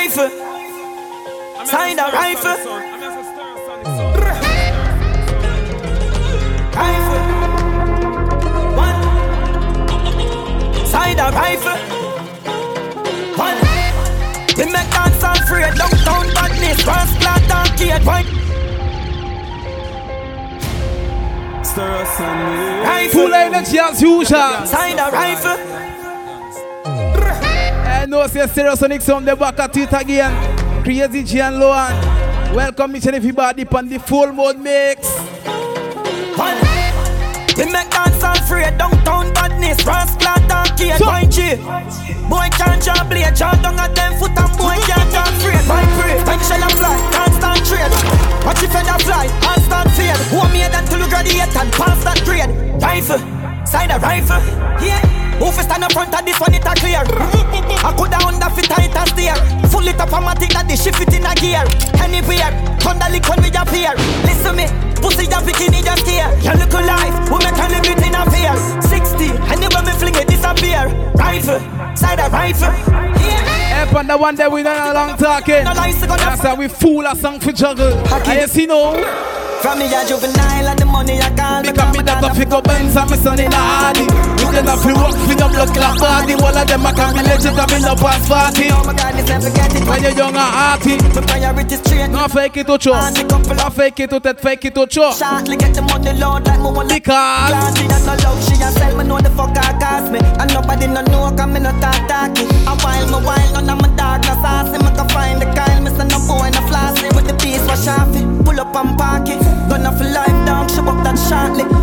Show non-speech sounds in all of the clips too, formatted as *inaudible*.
rifle. Sign a rifle. Rifle. One. Sign a rifle. One. We make dance all free. Downtown badness. Cross plant arcade. One. Full energy as usual. Sign a rifle. I know say Stereosonic on the back at it again. Crazy G and Lowan. Welcome each and everybody on the full moon mix. We make dance all free. Downtown badness. Plant arcade. So- One. G. Boy can't jump blade. Jump down at them foot and boy can't jump free. One free. Time shell and fly. Can't stand trade. Watch if feather fly. All stand fade. Who made until you graduate and pass that grade. Rifle. Side a rifle. Yeah. Who fi stand up front of this one it a clear I coulda under fit tight and steer. Full it up automatic that they shift it in a gear. Anywhere, thunder lick when we appear Listen me, pussy a bikini just here Your little life, we make and a appear. 60, anywhere me fling it disappear. Rifle, side a rifle. Yeah. Up on the one that we done a long talking. No lies, gonna That's how we fool a song for juggle. I see no. From me a juvenile and the money I can't Because me that pick up Benz and me son in a Hardy. You can have to work for your clot. All of them a can be legend and me no pass party. Oh my God, this never get it When you're young and hearty. My priority straight No fake it to show. No fake it to that fake it to show. Shortly get the money load like want Because she has no love, she a sell me know the fuck I cost me And nobody no know cause me no talk talky A while me while none of my dog no saucy Me can find the kind, me say no boy no flossy With the piece wash off it, pull up and park it Gonna life dog, show up that shortly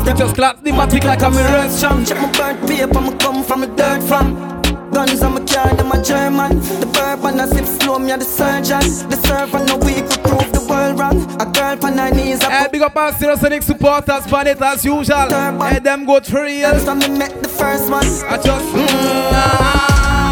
life them just clap the matic like a mirror. Check my birth paper, me come from a dirt from Guns on my car, them a German The bourbon I sip slow, me a the surgeon The servant no weak, we prove the world wrong A girl on her knees, Hey, big up our Stereosonic supporters, pan it as usual. Hey, them go for real. So me met the first one. I just mm, ah, ah.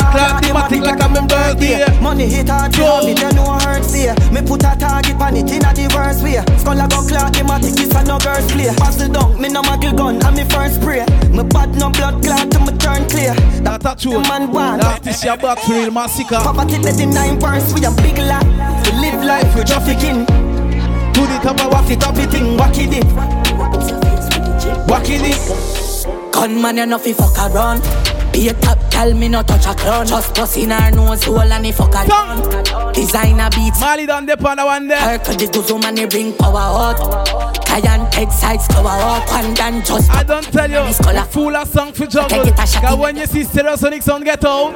Mm, clap the matic like I'm in birthday. Money hit hard for me, they know hurt see. Me put a target on it in a the worst way. Skull a go clock the matic, this a no girls play. Pass it down, me no muggle gun, and me first spray. Me bad no blood clot to me turn clear. That a true. man want. That is your back real massacre. Poverty let the nine verse, we a big lot. To live life, we trafficking. Do the top of Walk it up, it thing, walk it it. Walk it Gunman, you know fi fuck around. Be a top, tell me no touch a clown. Just bust in her nose hole and he fuck a gun. Designer beats. Mali done the pan one there. Her to the guzo man, he bring power out. Giant head sides cover out. One dan just. I don't tell you, fool a song for juggle. Take it a shot Cause when you see Stereosonic sound get out,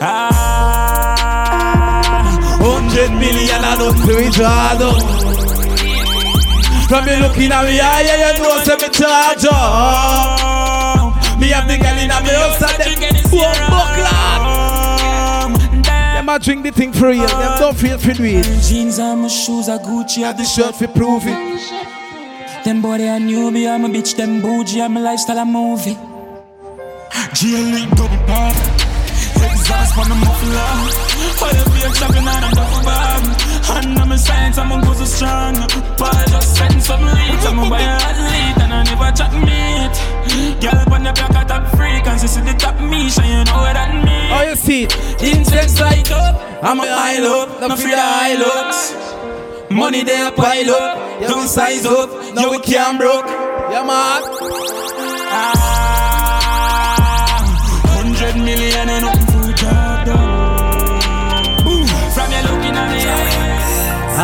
Ah, hundred million I don't do it hard. From me looking at me eye, yeah, you know, say me charge up. Me have the girl in a me house and them four buckler. Them a drink the thing for real, them don't feel for do it. Jeans and my shoes are Gucci, Have the shirt for prove it. Them boy they a newbie, I'm a bitch, them bougie, I'm a lifestyle, a movie. GLE double pop, exhaust on the muffler. Fire beer chopping on a duffel bag. And I'm a science, I'm a go so strong. Paul just setting some leads, I'm a buy a athlete, and I never chat meat. Girl on the block, I top freak, and she see the top me, so you know what that mean. Oh, you see it? Incense light up, I'm a high up, no fear the high looks. Money there pile up, don't size up, now we can't broke. Yeah, man. Ah,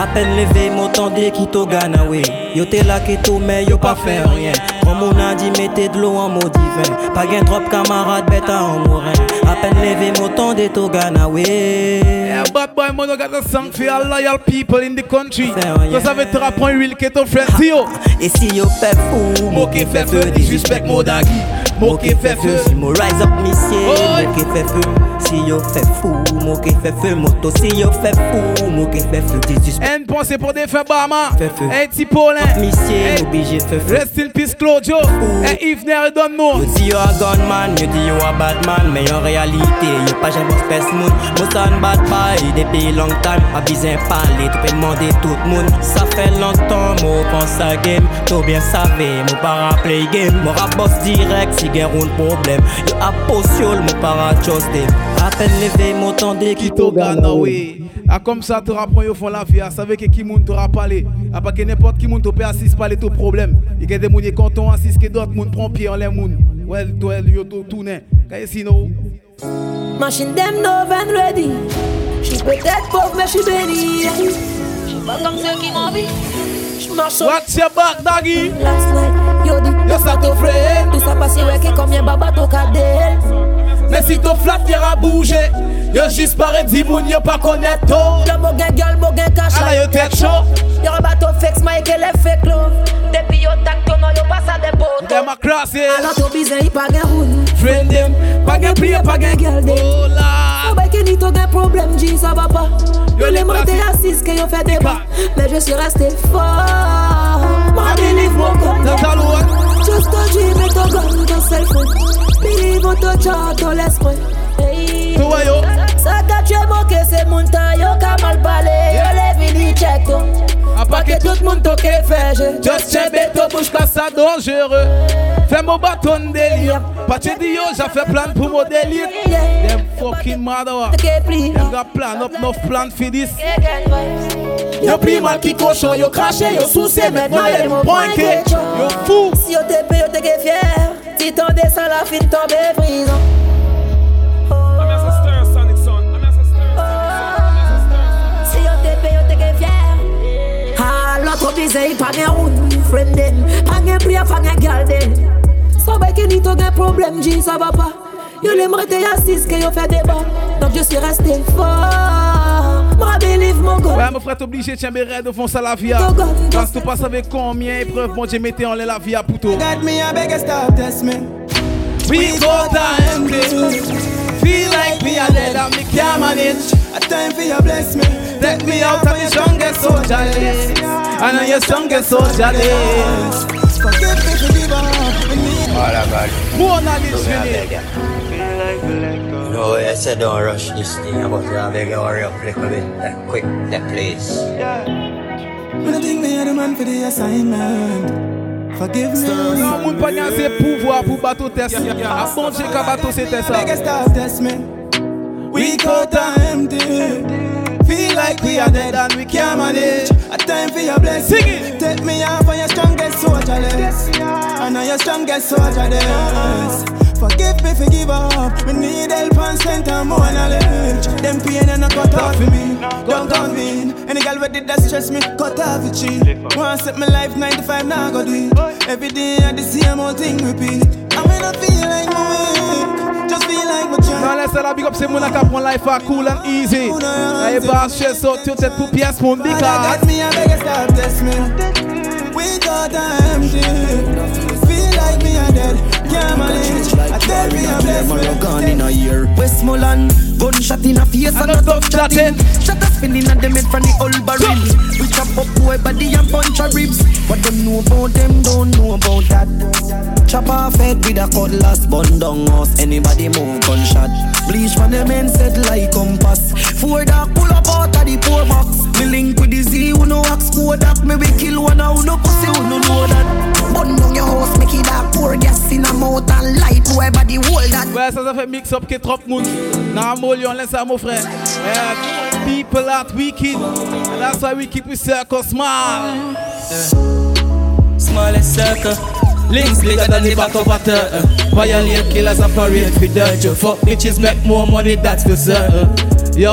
peine levé, m'entendez qui t'a gagné, Yo t'es là qui tout mais yo pas fait rien. Comme on a dit, mettez de l'eau en mot divin. Pas gain trop camarades, bête en mourin. À peine levé, m'entendez t'au gagné. Yeah, bad boy mono got a song for all loyal people in the country. Cause avec trois points real que ton frère Tio. Et si yo fait fou, Mo qui fait feu, disrespect Modagi. Mo qui fait feu. Si mo rise up monsieur, Oi. mo qui fait feu. Si yo fait fou, mo qui fait feu. Moto, si yo fait fou, mo qui fait feu. Disrespect. Un pensée pour des faits Bama. Un petit Paulin. Misye, obligé de faire Rest in peace Claudio. Et Yves donne nous Yo di yo a gunman, yo di yo a bad man Mais en réalité, yo pas jamais espèce moun Moi ça ne bat pas, depuis long time. Pas besoin parler, tu peux demander tout le monde. Ça fait longtemps, moi pense à game. Tout bien savez, moi pas play game. Moi rap boss direct, si gen roun problème. Yo a potion, moi pas À peine levé, moi tendé qui Kito Ghana, oui. Ah, comme ça, tu rapprends au fond la vie. Ah, savez que qui moun t'aura parlé. Ah, pas que n'importe qui moun te peut assis parler ton problème. Il y a des moun qui quand on assiste que d'autres moun prend pied en les moun. Ouais, toi, yo, to tourne. Kaya sinon. Machine them no vendredi. J'suis peut-être pauvre, mais j'suis béni. J'suis pas comme ceux qui m'envient. J'marche sur Watch your back, doggy. last night. Yo, dit, Yo, ça te frère. Tout ça passe, ouais, que combien baba to cadel. Mais si ton flat a bougé, yo juste paraît dis moun yo pas connaître tout. Yo, mo gen girl, mo gen cash. Ah là, yo tête chaud. Yo, bateau flex, Mike, et les fake love. Depuis yo tak, to no, yo passe à des potes. Dem a cross it. Alors, to bizarre, y pa gen roule. Friend them. Pas gen prier, pas gen Girl, dem. Oh là. Yo, bay que ni to gen problème, G, ça va pas. Yo, Yo, les les bras, montés c'est- assis, que yo fait des Ika. pas. Mais je suis resté fort. Ma believe mon Dans corps. ta loi. Just a dream et ton gun, ton cell phone. Believe en ton chat, ton l'esprit. Hey. Tout va yo. Ça qu'a tué mon que c'est mon temps, yo qu'a mal parlé. Yo les vini check toi. A Pas que tout le monde toque fait, je Just check ton bouche car ça dangereux. Fais mon bâton délire. Pas te dis yo, j'ai fait plan pour mon délire. Yeah. Them fucking mother. Toque pli. Them got plan up enough plan for this. Again, vibes. Yo pris mal qui cochon, yo craché, yo souci, maintenant y'a mon point que yo fou. Si yo te paye, yo te que fier. Si ton descend la fin tombe prison. Ah, l'autre bizarre, il pas gen route, friend den. Pas gen prière, pas gen girl den. So bay que ni to gen problème, G, ça va pas. Yo l'aimerait te assis que yo fait débat. Donc je suis resté fort. Ma believe mon gars. Ouais, mon frère, t'es obligé de tiens mes raids de fond ça la vie. Parce que tu passes avec combien épreuves, bon Dieu, mettez en l'air la vie à pouto. Got me a beg stop test me. We go time, Feel like me are dead and me can't manage. A time for you bless me. Take me out of the strongest soldier list. I know you're strongest soldier list. Forgive me for give up. I need More knowledge we need. No, I said don't rush this thing, but you have to hurry up a little bit, that quick, that place. When I think me are the man for the assignment. Forgive me. Non, moun pa gen ase pouvoir pou bateau test. A bon Dieu ka bateau se test Beg sa. stop test me. We got time empty. Feel like we are dead and we can't manage. A time for your blessing. Take me off on your strongest soldier. I know your strongest soldier list. Forgive me for give up. We need help and strength and more knowledge. Them pain and a cut off for me. Don't come in. Any girl with it that stress me, cut off it cheap. Wanna set my life 95 now go do it. Every day I the same old thing repeat. And when I feel like my Nan child. lese la big up se moun a ka pon life a cool and easy. A e ba stress out yo tet pou piyes moun Father dika. got me, I beg you stop test me. We got empty. Feel like me a dead. Can't manage. I tell me I'm blessed. gone in a year. Westmoreland, gunshot in a face and a tough chatting. Shut up spinning and them head from the old barrel. We chop up boy body and punch a ribs. What them know about them don't know about that. Chop off head with a cutlass, bun down us. Anybody move gunshot. Bleach from them men set like compass. Four dark pull up out of the poor box. Me link with the Z, who no ask Kodak. Me we kill one, who no pussy, who no know that. Bun down your house, make it dark. Pour gas in a mouth and light. Boy body hold that. Ouais, ça, ça fait mix up ke trop moun. Nan amol yon lese a mon frère. Eh, people are wicked. And that's why we keep we circle smile. Smallest circle. Links bigger than the back of a turtle. Violate killers parade for dirt. Fuck bitches make more money, that's for certain. Yo,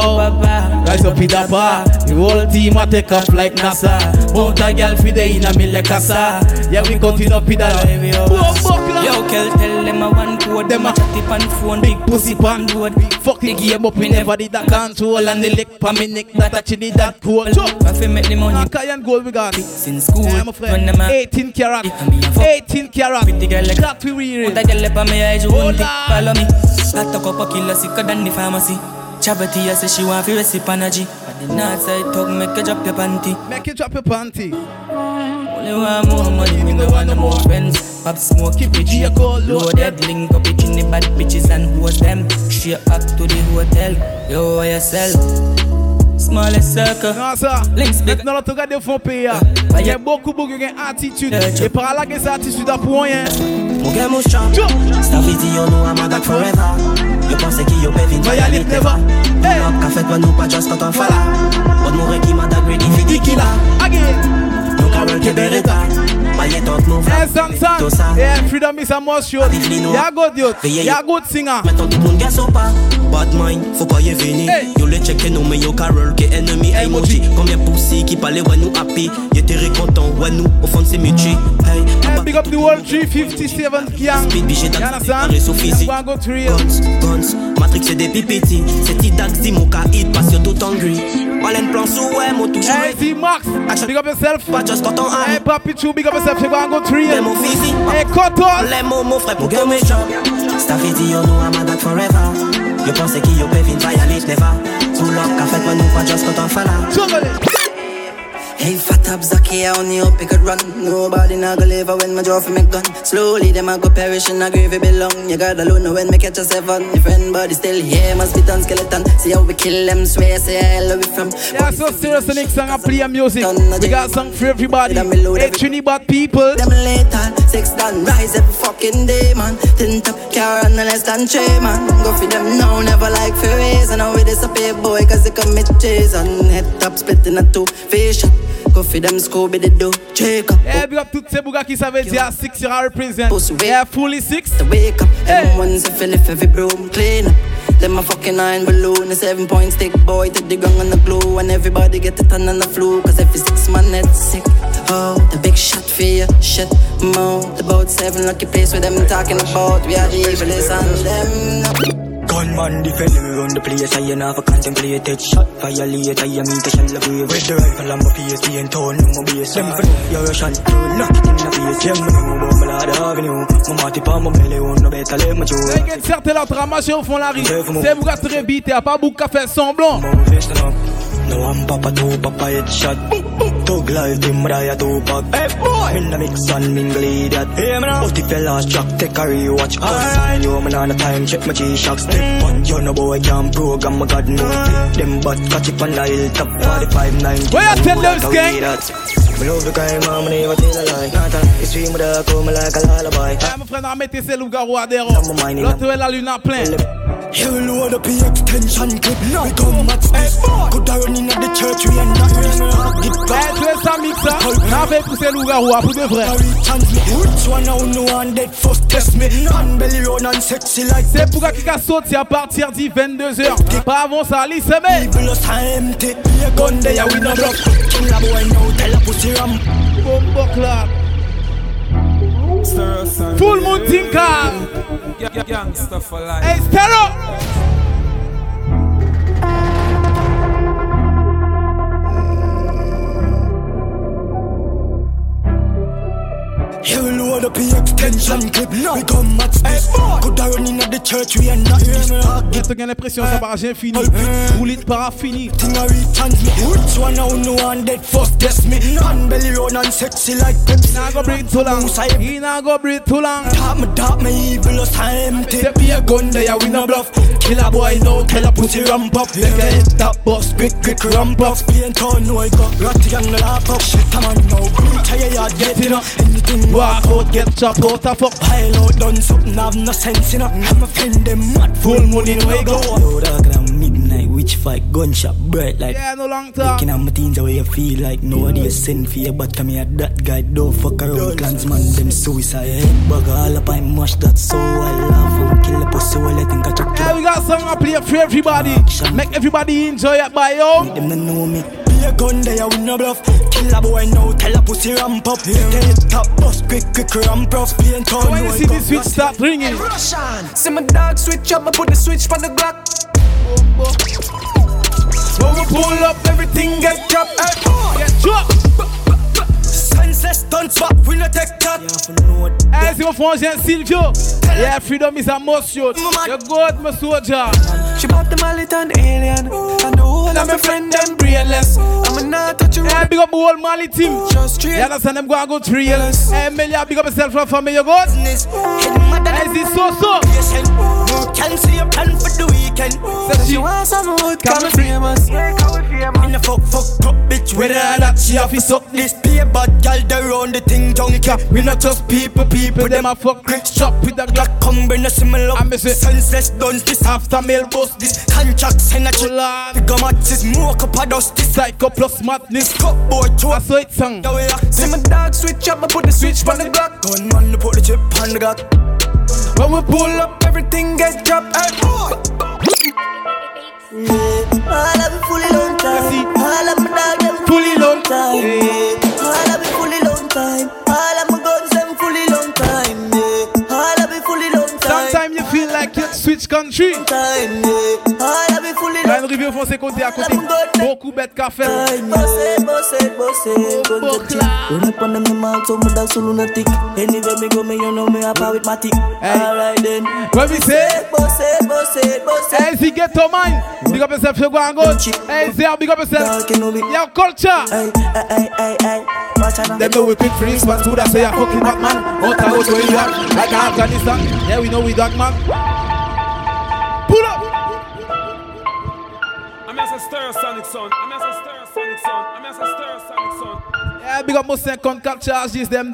rise up in the bar. The whole team a take off like NASA. Mount a girl fi the inna me like casa. Yeah, we continue up in the Baby, yo. Kel, tell them a one code. Them a chatty pan phone, big pussy pan road. Fuck the game up, we never did that control And the lick pa me neck, that actually that cool Jump! I fi make the money Sky and gold we got since school. Yeah, my When friend them a 18 carat Yeah, me 18 carat Pretty girl like That we real Put a girl up on me eyes, you think. on. Follow me. I talk up a killer sicker than the pharmacy. Charity, I say she want to recipe energy. At the north side, talk, make you drop your panty. Make you drop your panty. Only want more money, me no want no more friends. Pop smoke, keep it G loaded. Link up it in the bad bitches and host them. Straight back to the hotel. Yo, YSL. Smallest circle. Non, ça. Maintenant, l'autre gars de fond pays. Il y a beaucoup, beaucoup d'attitude. Et par là, que cette attitude a pour rien. Mon gars, mon champ. Sta vidéo, nous, I'm a forever. Yo pense ki yo pe vin vayalite neva Lop ka fet wan nou pa just quand on fala Bod mou re ki manda gredi fi di ki la Nou ka work e bereta Maye tot mou vla To sa Yeah, freedom is a must show Ya good youth, ya good singer. Meton dit moun gen so pa. Bad mind, fò pa ye vini Yo le cheke nou men yo ka roll ke enemy emoji. Combien poussi ki pale wè nou happy. Ye te rekontan wè nou ofan se michi. Hey, big up the world 357 Kiang Speed bi jè dat pare sou fizi Guns, guns, Matrix c'est des pipiti C'est T-Dax di mou ka hit pas yo tout hungry Walen plan sou wè mou toujou Hey D-Max, big up yourself. Pas just koton an Hey Papi Chou, big up yourself, c'est Wango 3 Le mou fizi Hey Koton Le mou mou frais pou ke me? chop Sta video nou amadak forever. Yo pense ki yo pe vin vayalit neva Pull up ka fet man nou pa just koton fala Hey, fat up I only hope it could run. Nobody not gonna live when my jaw for me gun. Slowly, them a go perish in a grave belong. You got alone when me catch a seven. Your friend body still here, must be done skeleton. See how we kill them, swear, say I love it from. Yeah, so serious, the next song I play music. We got song for everybody. Hey, Trinidad people. Them lethal, six done, rise every fucking day, man. Tint up car and less than three, man. Go for them now, never like for raise. And now a pay boy, cause they commit Jason. Head top split in a two, fish Go for them Scooby the do Jacob Eh big up toutes ces bougas qui savent dire Six sera represent. Yeah fully six. The wake up. Everyone's a fill if every broom clean up. Them a fucking nine balloon, a seven point stick. Boy, take the gun and the glue, and everybody get it on the flu, cause every six man it's sick. Oh, the big shot for you, shit, mo. The boat seven lucky place where them talking about, we are the evilest and them. Gunman defend me run the place, I ain't have a contemplate it shot Violate, I am meet a shell of wave With the rifle, I'm a PSP and tone, I'm a base. Them for know, you're Russian, you knock it in the face Yeah, me know about my lad avenue Mon mati pa mon belly, on no better let me choose T'inquiète, certains l'autre ramassé au fond la rue. C'est vous gâter très vite, y'a pas beaucoup qu'à faire semblant No I'm Papa two, Papa headshot. Tug life, Tim Raya pack. Hey boy, in the mix and mingle idiot. Hey man, if you last track, take a rewatch. Cause you man on the time, check my G-Shock. Step on, mm. you no boy can't program, my God no. Mm. Them but catch it on the hilltop, 45, 90. Where you tell them, skank? Me love the crime, mama, never tell a lie. Nathan, it's dream with a come like a lullaby. Ouais, mon frère, mettez ces loups-garous à des ronds. L'autre est la lune à plein. You load up the extension clip. No. We come at this. Could I run in the church? We are not really Get back. es ça, mixa. On avait poussé loup-garou pour de vrai. Which one I no one dead first test me. Non belly run and sexy like C'est pour qui a sauté à partir du 22h. Pas avant ça, lisse, mais. People are empty. Gun there, we no block. Kill a boy now, tell a pussy ram. Bombo clap. Full moon tinker. Gangsta for life. Hey, Stero. You load up the extension clip. No. We come at this. Could I run in the church? We are not this. J'ai t'as l'impression ça barrage infini. Roulis de parafini. Thing I return me. Which one I no one dead first guess me. Non belly run and sexy like Pepsi. Nah go breathe too long. He nah go breathe too long. Talk me dark, me evil us empty. Step be a gun there, we no bluff. Kill a boy now, tell a pussy ramp up. Make a hit that boss, quick quick ramp up. Paint on no I got ratty and the lap up. Shit, I'm on no. Tell you yard get it up. Anything walk out, get chopped out a fuck. Pile out, done something, have no sense in it. I'm a friend, them mad. Full money, no way go. Load at midnight, witch fight, gunshot, bright like. Yeah, no long time. Looking at my teens, the way you feel like nobody is send for you, but come here, that guy, don't fuck around. Clansman, them suicide. Head bug all up, I mush that so I laugh. and Kill the pussy, well, I think I check Yeah, we got song I play for everybody. Make everybody enjoy it by yo. Them know me. Be a gun there, we no bluff. Kill a boy now, tell a pussy ramp up. Get it top, bust quick, quick ramp up. Paint on When you see the switch start ringing. Russian. See my dog switch up, I put the switch on the Glock. When we pull up, everything get dropped. Get dropped. Sensei less dance back, we no take that. Hey, see my frangin Silvio. Yeah, freedom is a must, yo. You good, my soldier. She bought the mallet and alien. And the whole of my friend them brainless. I'm not touch you. Hey, big up my whole Mali team. Just straight. You understand them go and go trail. Hey, Melia, big up yourself from family, you good? Hey, this so so. Can see a plan for the weekend. Said she want some wood, come famous. In the fuck, fuck, fuck, bitch. Whether or not she have to suck this pay, but girl, they run the thing junkie. We not just people, people, them a fuck quick shop with a Glock. Come bring a similar. I'm busy. Senseless guns, this after mail bust this. Contract send a chill. Figure match is smoke up a dust. This psycho plus madness. Cut boy, two. I saw it song. See my dog switch up, I put the switch on the Glock. Gunman, put the chip on the Glock. When we pull up, everything get dropped. Hey, All of me fully long time. All of my dog them fully long time. All of me fully long time. All switch country. Une rivière côté à côté, beaucoup bête café. Run up on them. Alright then. Get to mine. Big up yourself, you go and go. Hey, big up yourself. Your culture. Them know we that say fucking Batman. Out where you at, like Afghanistan. Yeah, we know we man. Pull up. I'm as a stir sonic son. I'm as a stir sonic son. I'm as a stir sonic son. Yeah, big up my 54 charges them.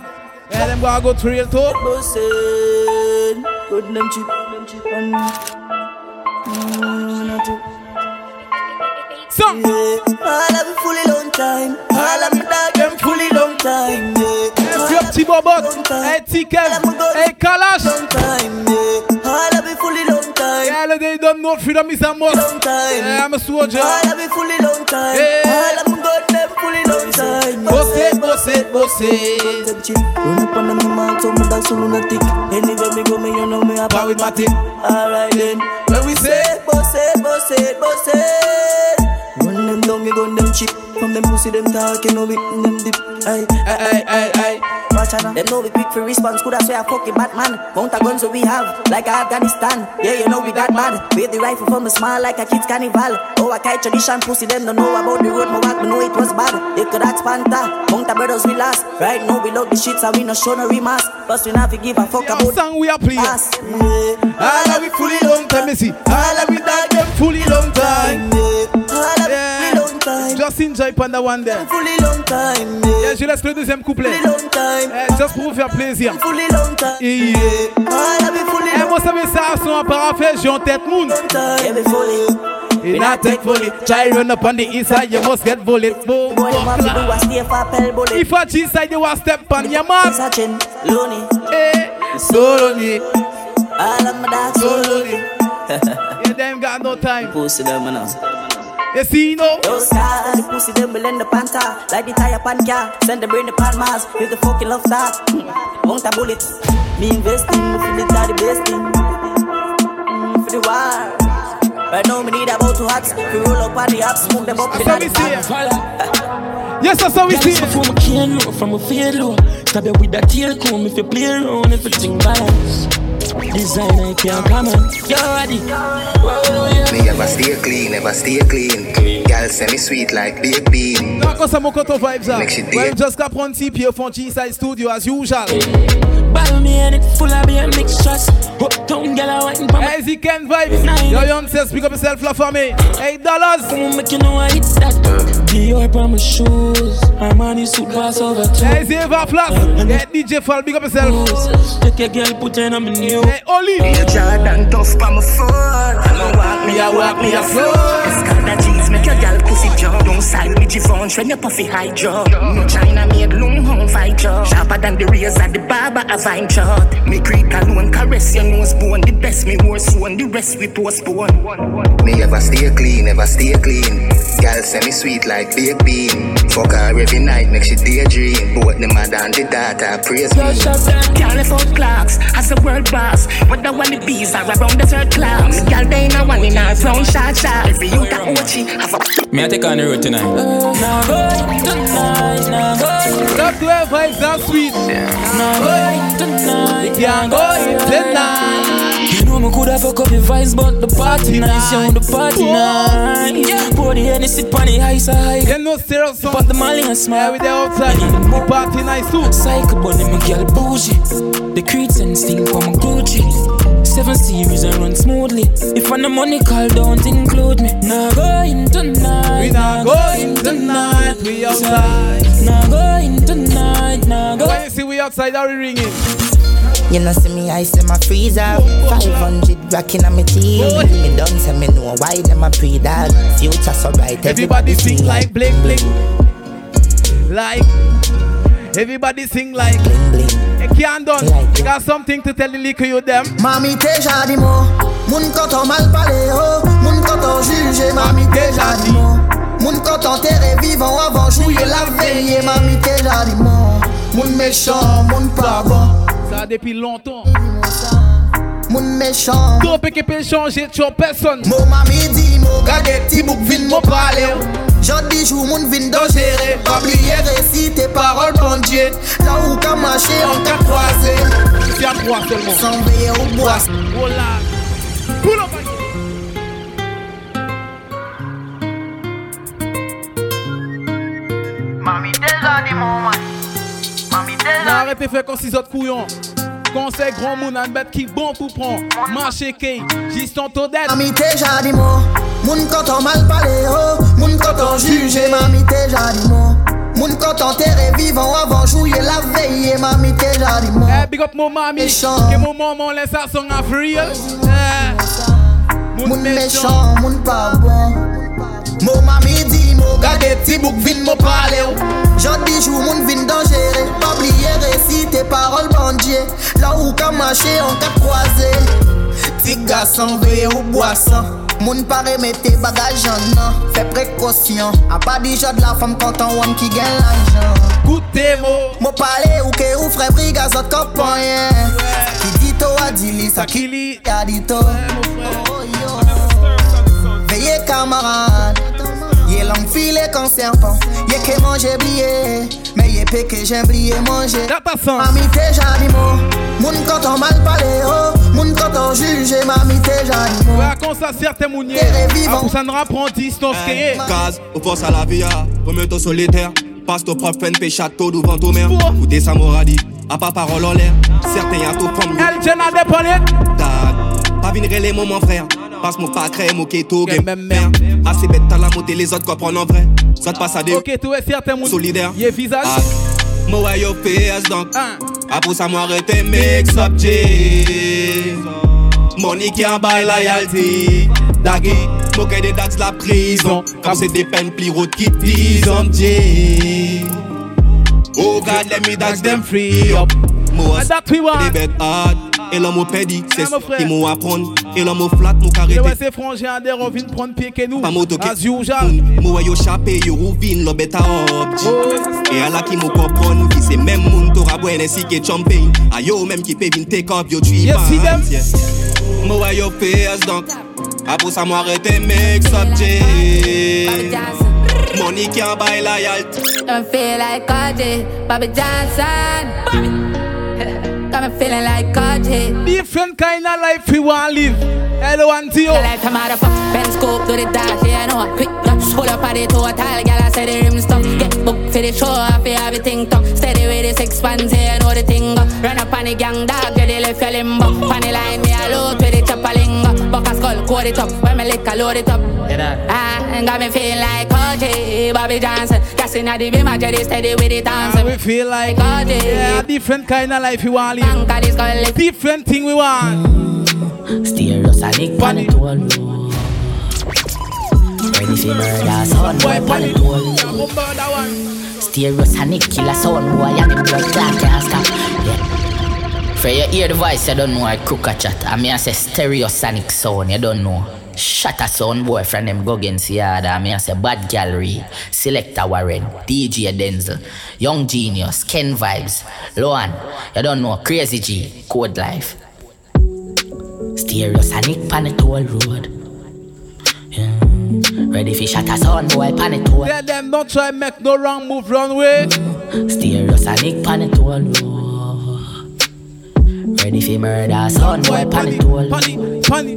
Yeah, them gonna go to real talk. Bossé, good them cheap, them cheap and. Mm, Song. Yeah. All of me fully long time. All of me dog them fully long time. Yeah. Free up Tibo Bot. Hey, T-Kev. Hey, Kalash. Long time. Yeah. All of me fully long time. Yeah, look, they don't know freedom is a must. Long time. Yeah, I'm a soldier. All of me fully long time. Yeah. All of me got them fully long time. Boss it, boss it, boss it. Run up on them out, so dog so lunatic. Anywhere me go, me you know me a Power with my team. Alright then. When we say, boss it, boss it, boss it. Run them down, me gun them cheap. From them pussy, them talking, know it, them dip. Aye, aye, aye, aye. Watch out. Them know we quick for response. Could I say I fucking Batman? Mount a guns that we have, like Afghanistan. Yeah, you know we got mad. Wave the rifle from a smile like a kid's carnival. Oh, I catch tradition, pussy, them don't know about the road. My walk, me know it was bad. They could ask Panther. Mount a brothers we lost. Right now we love the shit, so we no show no remorse. But we not give a fuck about song we are playing. Pass. Yeah. All of we fully long time, Missy. All of we dog them fully long time. All of Yeah. we long time. Just enjoy Panda one there. Fully long time. Yeah. Je laisse le deuxième couplet. Fully long time. Eh, juste pour vous faire plaisir. Fully long time. Yeah. All of we fully Eh, moi, ça me ça, son parafait, j'ai en tête moon. time. Yeah, we fully. In a take bullet, try run up on the inside, you must get bullets. Boom, Boy, them have to boom. a stay for pell bullet. If a G side, you want step on your man. Lonely. Eh, so lonely, All of my dogs so so lonely. *laughs* Yeah, them got no time. Pussy them now. You see, you know? Yo, star, the pussy them will end the panta. Like the tire pan car. Send the brain the pan Mars. With the fucking love start. Mount a bullet. Me investing. Me feel it are the best thing. Mm, for the war. Right now, me need about two hats. We roll up on the app, smoke them up. That's how we see it. Yes, that's how we see it. Before me can low, from a fade low. Stab you with that tail comb if you play around, everything balance. Designer can't come on. You ready? Whoa, yeah. Me ever stay clean, ever stay clean. Girl say me sweet like baked bean. Non, quand ça mon coton vibes là. Make shit Well, deep. just prendre petit pied au fond G-Side Studio as usual. Ball me and it full of beer mixtures. Uptown girl I waiting for me. Hey, Z Ken Vybz. Yo, young says, pick up yourself, la famille. Eight dollars. Come on, make you know I hit that. Dior on my shoes. Armani suit pass over two. Hey, Z Eva Flash. Yeah, DJ Fall, big up yourself. Take your girl, put her on my new. Hey, Oli. Me a Jordan tough pa my foot. I'ma walk me a walk me a flow. Escada jeans make your girl pussy jump. Don't side me Givenchy when you puffy high jaw. No China made long home fight jaw. Sharper than the razor, the barber a vine chart. Me creep alone caress your nose bone. The best me worst one, the rest we postpone. Me ever stay clean, ever stay clean. Girl say me sweet like baked bean. Fuck her every every night, make she daydream. Both the mother and the daughter praise me. Can't afford clocks as a world boss. Whether one the bees are around the third class. Girl, they in a one in a brown shot shot. Every youth that watch it have a. Me I take on the road tonight. Now going tonight, now going. Stop to have vibes that sweet. Now going tonight, can't go tonight. Know me coulda fuck up your vibes, but the party nice, yo, the party nice. Pour the Hennessy on the high side. You know serious song. Pop the Molly and smile. Ah. Yeah, we there outside. The party nice too. Psycho bunny, me girl bougie. The creeds and for my Gucci. Seven series and run smoothly. If on the money call, don't include me. Now going tonight. We not going tonight. We outside. Now going tonight. Now going. When you see we outside, are we ringing? You know see me ice in my freezer. 500 racking on my teeth Me done say me know why them a pre-dog Future so bright Everybody sing like bling bling. Like Everybody sing like bling bling. It can't done You got something to tell the liquor you them. Mami déjà dit mot Moun koton mal parlé oh Moun koton jugé Mami déjà dit mot Moun koton terré vivant avant jouer la veille Mami déjà dit mot Moun méchant, moun pas bon Ça depuis longtemps. Moun méchant. Trop que peut changer tu personne. Mon mami dit mo gade ti bouk vin mo parler. Jodi jou moun vin dangereux Pas oublier réciter paroles bon Dieu. Là où qu'a marché on qu'a croisé. Tu as droit seulement. Sans veiller au bois. Oh là. Pull up Mami déjà dit mon man Mami de faire comme si autres couillons Conseil grand moun an bête qui bon pour prendre. Marché key, Giston Todette Mami déjà dit moi Moun koton mal parlé oh. Moun koton jugé. Mami déjà dit moi Moun koton terré vivant avant jouer la veille. Mami déjà dit moi Eh big up mon mami Que mon maman laisse ça son af real Eh. Moun méchant, moun pas bon. Mon mami vin mou Gade ti bouk vin mou prale ou. Jan bijou moun vin danjere Pabliye resite parol bandye. La ou ka mache an ka kwaze. Ti gasan veye ou boasan. Moun pare mette bagaj an nan Fè prekosyon. A pa di jod la fam kontan wan ki gen lanjan. Goute mou Mou pale ou ke ou fre briga zot kompanyen. Ki dito a dili sa ki li. ya dito. Veye kamaran. Ye lang file kon serpent Ye ke manje bliye Mais ye pe ke jen bliye manje Mami te jadi mo Moun koton mal pale oh Moun koton juge Mami te jadi mo Ouais, comme ça, certains mouniers Ah, pour ça ne rapprend distance que Case, au force à la vie, remets-toi solitaire. Passe ton propre peine, fais château devant ton mère. Écoutez sa moradi, à pas parole en l'air. Certains y'a tout prendre. Elle tienne à dépendre. Pas venir les moments frère. Passe mon pas crème, ok, tout game. Même mère. Assez bête, t'as la montée, les autres comprennent en vrai. Ça te passe à des. Ok, tu es certain mouniers Solidaire. Yé visage Moi, yo, PS donc. Après ça, moi, arrêtez, mix up, J. Money qui en bail loyalty. Daggy, moquer des dax la prison. Comme c'est des peines plus hautes qui disent, on J. Oh God, let me dax them free up. Moi, hard. Et l'homme au pédi, c'est ce qu'ils m'ont apprendre. Et l'homme au flat, mon carré. Et ouais, c'est frangé en der, on vient prendre pied que nous. Pas moto As usual Moi yo chapé yo rouvine lo beta obji Et à la qui mou comprendre qui c'est même moun t'aura boire ainsi que champagne. A yo même qui peut vin take up yo tui Yes, see them. Moi yo PS donc. Après ça moi arrêter mix up J Money qui en bail loyalty Don't feel like Cardi, Bobby Johnson. Got me feeling like Cardi. Different kind of life we want to live Hello auntie yo Life I'm out of fuck, pen scope to the dash, yeah I know. Quick gun, pull up on the total, girl I say the rim stuff. Get booked for the show, I feel everything tough. Steady with the six pants, yeah I know the thing go. Run up on the gang dog, get the left your limbo. The line, me a load with the chopper lingo. Buck a it up, when me lick a load it up. Ah, got me feeling like OG, Bobby Johnson. Gassing at the beam, I just steady with the dance. We feel like OG. Yeah, different kind of life we want live Different thing we want Stereosonic pan it all low. Ready for murder sound boy pan it all low. Stereosonic killer sound boy and the blood clot can't stop. For your hear the voice, you don't know I cook a chat. I mean I say stereosonic sound, you don't know. Shut a son boyfriend them go against yard. Me I say bad gallery. Selector Warren, DJ Denzel, Young Genius, Ken Vybz, Lowan. You don't know Crazy G, Code Life. Stereosonic pan the toll road. Yeah. Ready for shut a son boy pan the toll. Tell them don't try make no wrong move runway. Mm. Stereosonic pan the toll road. Ready for murder son boy pan toll. Panny, panny.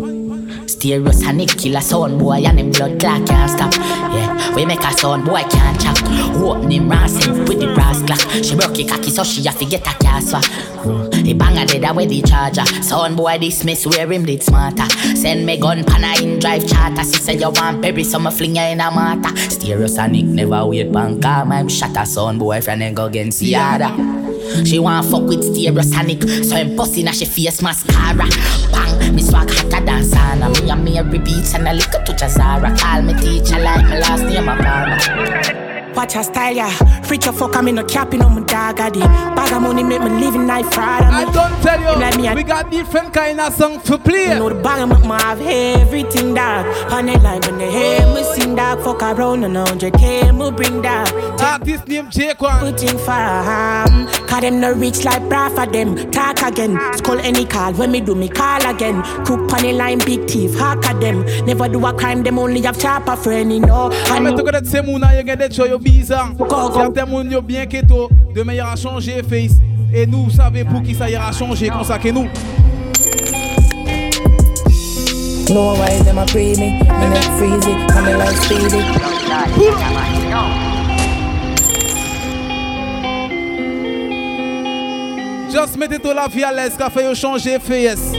Stereosonic killer sound boy and him blood clot can't stop. Yeah, we make a sound boy can't chop. Open him rancing with the brass clock. She broke it cocky so she have to get a cast mm. He bang a dead away the charger. Sound boy dismiss where him did smarter. Send me gun pana in drive charter. She say you want baby so me fling you in a matter. Stereosonic never wait bank. I'm shot a sound boy friend and go against the other. She want fuck with stereosonic So I'm busting as she face mascara. Bang, me swag hotter than sauna Me and me repeats and a little touch of Zara Call me teacher like my last name a farmer Watch her style, yeah. Freak your fuck, I'm in a capping on my dog, I. Bag of money make me living night fraud. I don't tell you, like me, we got different kind of song to play. You know the bag of my have everything, dog. On the line when they hear me sing, dog. Fuck around and 100k, me bring dog. Artist name Jake one. Putting farm. Cause them no rich like bra for them. Talk again. Skull any call when me do me call again. Crook on the line, big thief, hack at them. Never do a crime, them only have chopper friend, you know. I know. to the same one, you get that show you bizarre. Certains monde yo bien keto, demain ira changer face. Et nous, vous savez pour qui ça ira changer comme ça que nous. No why them a pray me, me neck freezy, and me life speedy. Just mettez-toi la vie à l'aise, qu'a fait changer face.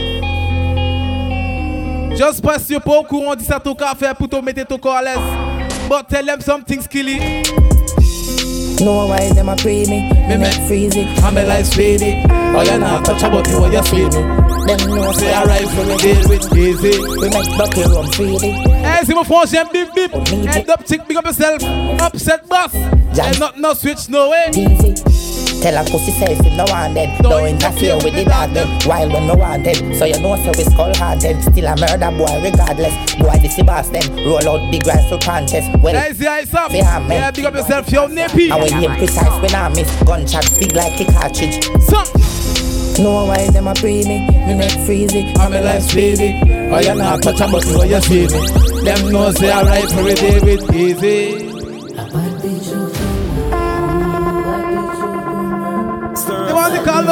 Just press your pas au courant, dit ça ton café pour te mettre ton corps à l'aise. But tell them something skilly. No why them a pray me, me make freezy, and me life speedy. Oh, you're not touch about you, what you feel me. Them know say I rise from the deal with easy. We make bucket rum freely. Hey, see my phone, jam beep beep. Head up, chick, big up yourself. Upset boss. And not no switch, no way. Easy. Tell a pussy say if you no want them. Don't interfere with the dog them. While when no want them. So you know so we skull hard them. Still a murder boy regardless. Boy this the boss them. Roll out big rifle contest. Well see eyes up. Yeah big up yourself your nippy And when aim precise when I miss Gunshot big like a cartridge. Some no why them a pray me, me neck freezy. I'm a life speedy Oh you not touch a button when you see me? Them know say I ride for a day with easy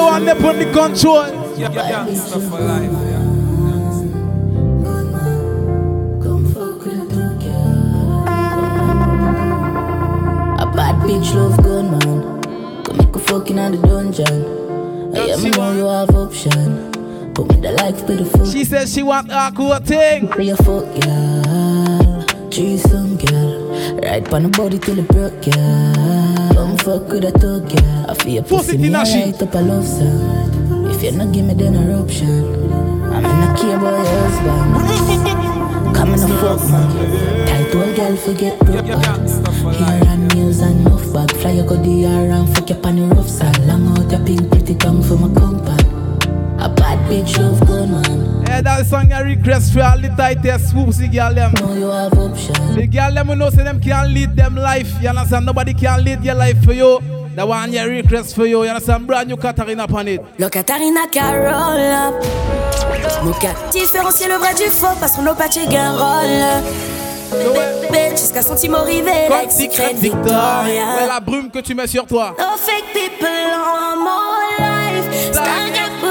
the one they put the control. Yeah, yeah, yeah. Stuff for life. Yeah. A bad bitch love gun man. Come make a fucking out the dungeon. I am know you have option. Put me the life beautiful. She says she want a cool thing. Free a fuck girl. Treat some girl. Right on the body till it broke girl. Fuck with a thug girl. I feel your pussy me right up a love song. If you not give me then eruption. I'm in a care your husband. Come in a fuck man. Tight old girl forget broke back. Hair and nails and enough bag. Fly you go and fuck your the rough side. Long out your pink pretty tongue for my compound. Bitch love gun man. Yeah, that song I request for all the tightest swoopsy girl them. Know you have option. The girl them who know say them can't lead them life. You understand? Nobody can lead your life for you. The one you request for you. You understand? Brand new Katarina upon it. Le Katarina Carole. Nous qu'à différencier le vrai du faux parce qu'on n'a pas de Bitch, jusqu'à team arrivé, like Secret Victoria. Ouais, la brume que tu mets sur toi. No fake people.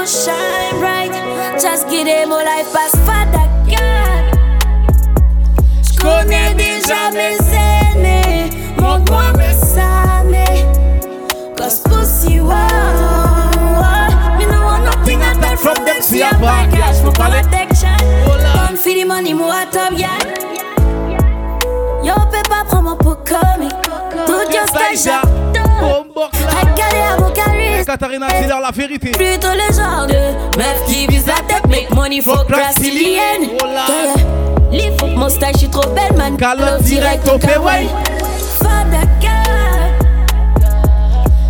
Stand up, push, shine bright. Just give them all life, pass Father God. J'connais déjà mes ennemis. Montre-moi mes amis. Cause pussy, wow. Me no want nothing at all from them. See a bad cash for protection. Come for the money, more top, yeah. Yo, peux pas prendre pour comique. Tout your stage, Regardez à mon charisme. Katharina, dis leur la vérité. Plutôt le genre de meuf qui vise la tête, make money for brésilienne. Yeah, yeah. Style, j'suis trop belle, man. Calotte direct au P-Way.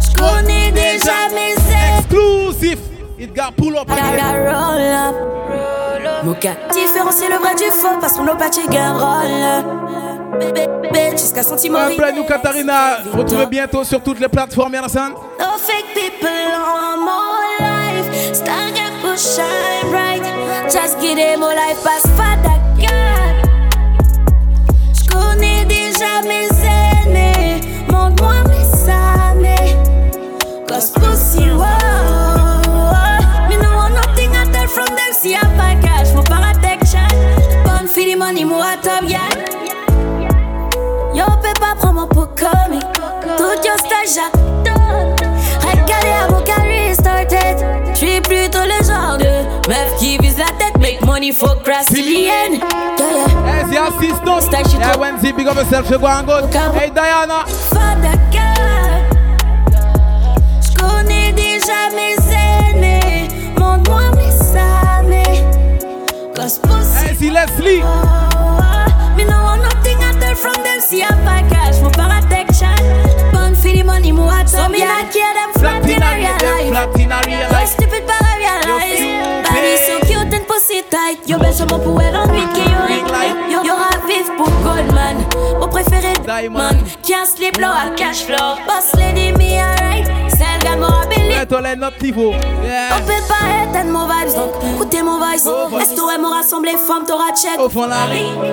J'connais déjà mes ex. Exclusif. Pull up. Roll up. Moka, différencier le vrai du faux parce qu'on n'a pas de rôle. Jusqu'à sentiment. Un plein nous Katarina. Retrouvez bientôt sur toutes les plateformes, Yanassan. No fake people on my life. Star get push shine bright. Just give them all life pass Father God. J'connais déjà mes aînés. Montre-moi mes années. Cause pussy, wow. Me no want nothing I tell from them. See a package for protection. Bonne fille, money, moi top, yeah. Comique. Tout your j'adore. Regardez à mon carré started. J'suis plutôt le genre de meuf qui vise la tête. Make money for. Yeah, yeah. Hey, c'est assistant. Yeah, Wendy, big up yourself, you go and go. Hey, Diana. J'connais déjà mes aînés. Montre-moi mes années. Cause pussy. Hey, c'est Leslie. Me no want nothing I tell from them. See a package, my protection. Bun for the money, mo hot So me not care them flat in a real life. Flat in a real life. Stupid but I realize. Body so cute and pussy tight. Yo belle sur mon pouet dans le qui yo Yo vif pour Goldman. Mon préféré Diamond. Can't sleep low à cash flow. Boss lady me alright. Celle gars toi, notre niveau. Yeah. On peut pas éteindre mon vibes donc écoutez mon voice. Est-ce que m'aura rassemblé femme t'aura check? Au fond là.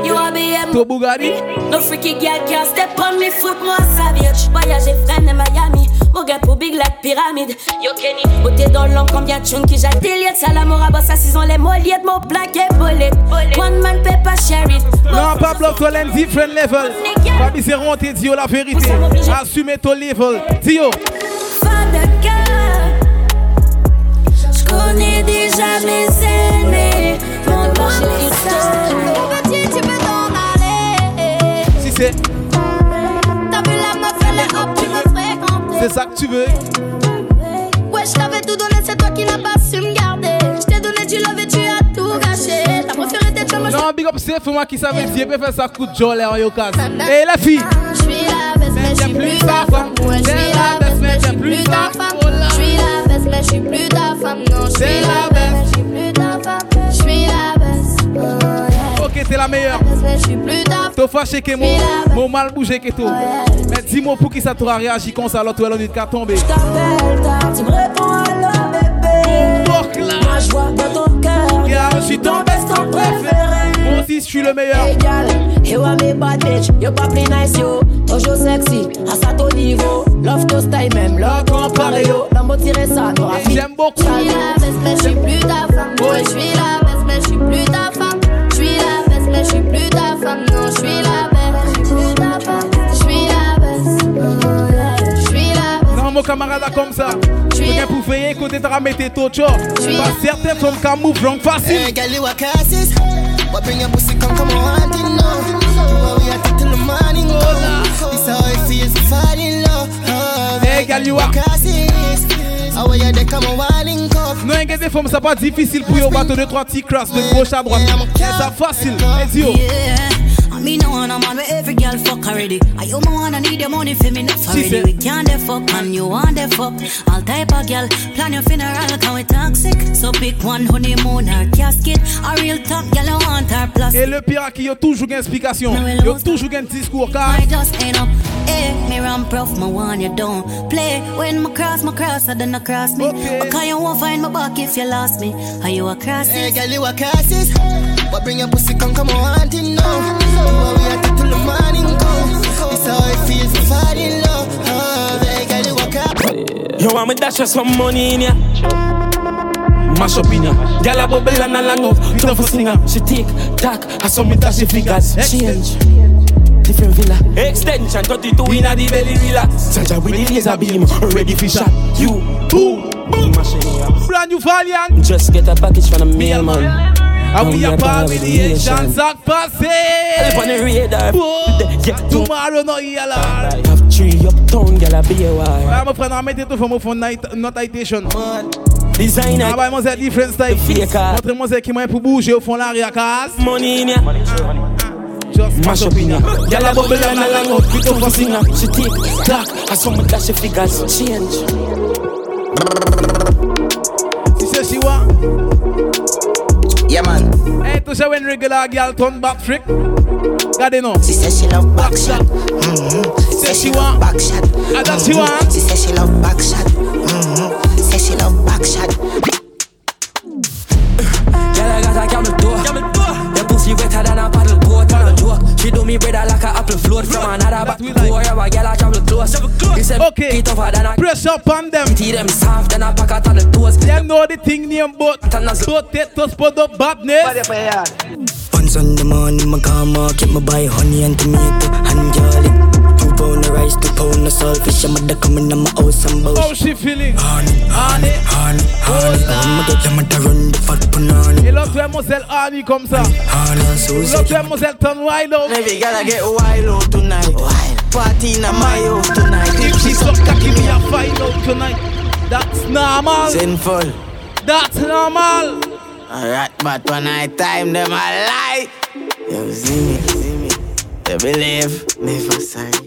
Yo ABM. To Bugatti. No freaky girl can't step on me foot moi savage. Voyager friend de Miami. Mon gars pour big like pyramide. Yo Kenny. Beauté dans l'ombre combien de chun qui j'ai délire. Salamora boss assison les molliers de mon plaquet bullet. One man paper share it. Non, pas bloc toi different level. Pas misérant t'es dit la vérité. Assumez ton level. Dio. J'connais déjà mes aînés. Mon moi mes Petit, tu peux t'en aller. Si c'est. T'as vu la meuf, elle est hop, tu veux fréquenter. C'est ça que tu veux. Ouais, je t'avais tout donné, c'est toi qui n'as pas su me garder. Je t'ai donné du love et tu as tout gâché. T'as préféré t'être comme moi. Non, big up, c'est pour moi qui savait dire, peut faire ça coup de jolie en yokas. Et la fille. Je suis la baisse, mais je suis plus ta femme. Ouais, je suis la baisse, mais je suis plus ta femme. Je suis la baisse, mais je suis plus ta femme. Non, je suis la baisse, mais je suis plus ta femme. Je suis la baisse. Ok, t'es la meilleure. T'as fâché que mon, mon mal bougé que tout. Mais dis-moi pour qui ça t'aura réagi comme ça, l'autre dit qu'à tomber. Je t'appelle, tu me réponds alors bébé. Moi je vois dans ton cœur. Je suis ton best préféré. Moi aussi je suis le meilleur. Hey girl, you are me bad bitch. You pas plus nice yo. Toujours sexy, à ça ton niveau. Love to style même, love comparé yo. Dans mon tiré ça. J'aime beaucoup. Je suis la baisse, mais je suis plus ta femme. Je suis la baisse, mais je suis plus ta femme. Je suis la baisse, mais je suis plus ta femme. Non, je suis la baisse, je suis plus ta femme. Je suis la baisse. Je suis la Non, mon camarade comme ça. Je viens pour ramettre tout chaud. Pas certain comme qu'un move long facile. Hey, you cassis. Bring your pussy come come on, you know. But we are till the morning, oh. This how it feels to fall in love. Oh, hey, girl, you a cassis. How you they come on, walling cup. Non, il y a des femmes, ça pas difficile pour yo battre 2 3 petits crosses de gauche à droite. C'est facile. Dis yo. I mean, no one, I'm on with every girl fuck already. I you my one, I need your money for me enough She already. said- We can't the fuck, and you want the fuck. All type of girl, plan your funeral, can we toxic? So pick one honeymoon or casket. A real top girl, I want her plus. Et le pire, qui a toujours une explication. Il a toujours un discours. Car I just ain't up. Eh, me run prof, my one you don't play. When my cross, my cross, I don't cross me. Because you won't find my back if you lost me. Are you a cross? Hey, girl, you a cassis. What bring your pussy come come on, you know. But we are till the morning come. This how it feels to fall in love. Oh, hey, girl, you a cassis. Yo, I'm a dash of some money in ya. Mash up in ya. Gyal a bubble and a long up. Tough for singer. She take, tack, I saw me dash the figures. Change. Different villa. Extension 32 in a the belly relax. Charger with the laser beam. Ready for shot. You, boom, boom. Ya. Brand new Valiant. Just get a package from the mailman. And we are part with the Asian Zach Passé. Help on the radar. Yeah, Tomorrow no yellow. Have three uptown, gyal a be a wire. Ah, mon frère, on va mettre tout pour mon phone night, not citation. Designer. Ah, bah, moi, c'est different style. Montrez-moi ce qui m'a pour bouger au fond de l'arrière case. Money in ya. Just Mash up in ya. Gyal a bubble and a long up. Tough for singer. She take, tack, I saw me dash the figures. Change. Yeah, man. Hey, to say when regular girl turn back trick. Got it no. She says she love back shot. Mm-hmm. She says she want back shot. Ah, that she want. She says she love back shot. Mm-hmm. She says she love back shot. Girl, I got a camel door. The pussy wetter than a paddle boat on a joke. She do me brother like a apple float from another back door. Yeah, a girl I travel close. He said, Okay. it tougher than a Press up on them. Tea them soft than a packet on the toes. Them know the thing name but potatoes for the badness. On Sunday morning, my car market, my buy honey and tomato and garlic. Two pound of rice, two pound of saltfish. I'm mother coming to my house and bow. How she feeling? Honey, honey, honey, honey. I'm gonna get them to run the fat punani. Et l'autre mademoiselle Annie comme ça. Honey, so L'autre mademoiselle turn wild out. Maybe gotta get wild out tonight. Party in my house tonight. If she suck cocky, me a find out tonight. That's normal. Sinful. That's normal. Alright, but one night time, them I lie. You see me, see me. You believe, never sorry.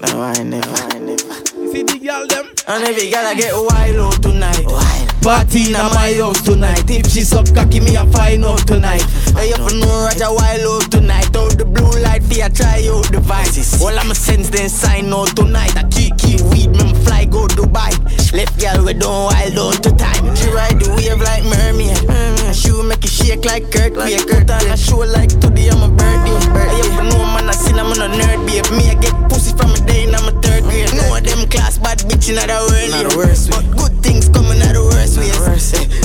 No, I never, I never. See the girl them. And if you gotta get wild out tonight. Party in my house tonight. If she suck cocky, me a find out tonight. If you know Roger wild out tonight. Out the blue light, for you try out devices. All I'm a sense, then sign out tonight. I keep, keep weed, me fly, go Dubai. Left girl, we don't wild out to time. She ride the wave like mermaid. She make it shake like Kirk. Like Kurt on a show like today, I'm a birdie. Hey, if you know, man, I seen I'm on a nerd, babe. Me, I get pussy from a day, and I'm a third grade. No of them class bad bitch in the world. Not the worst But good things coming out the worst ways.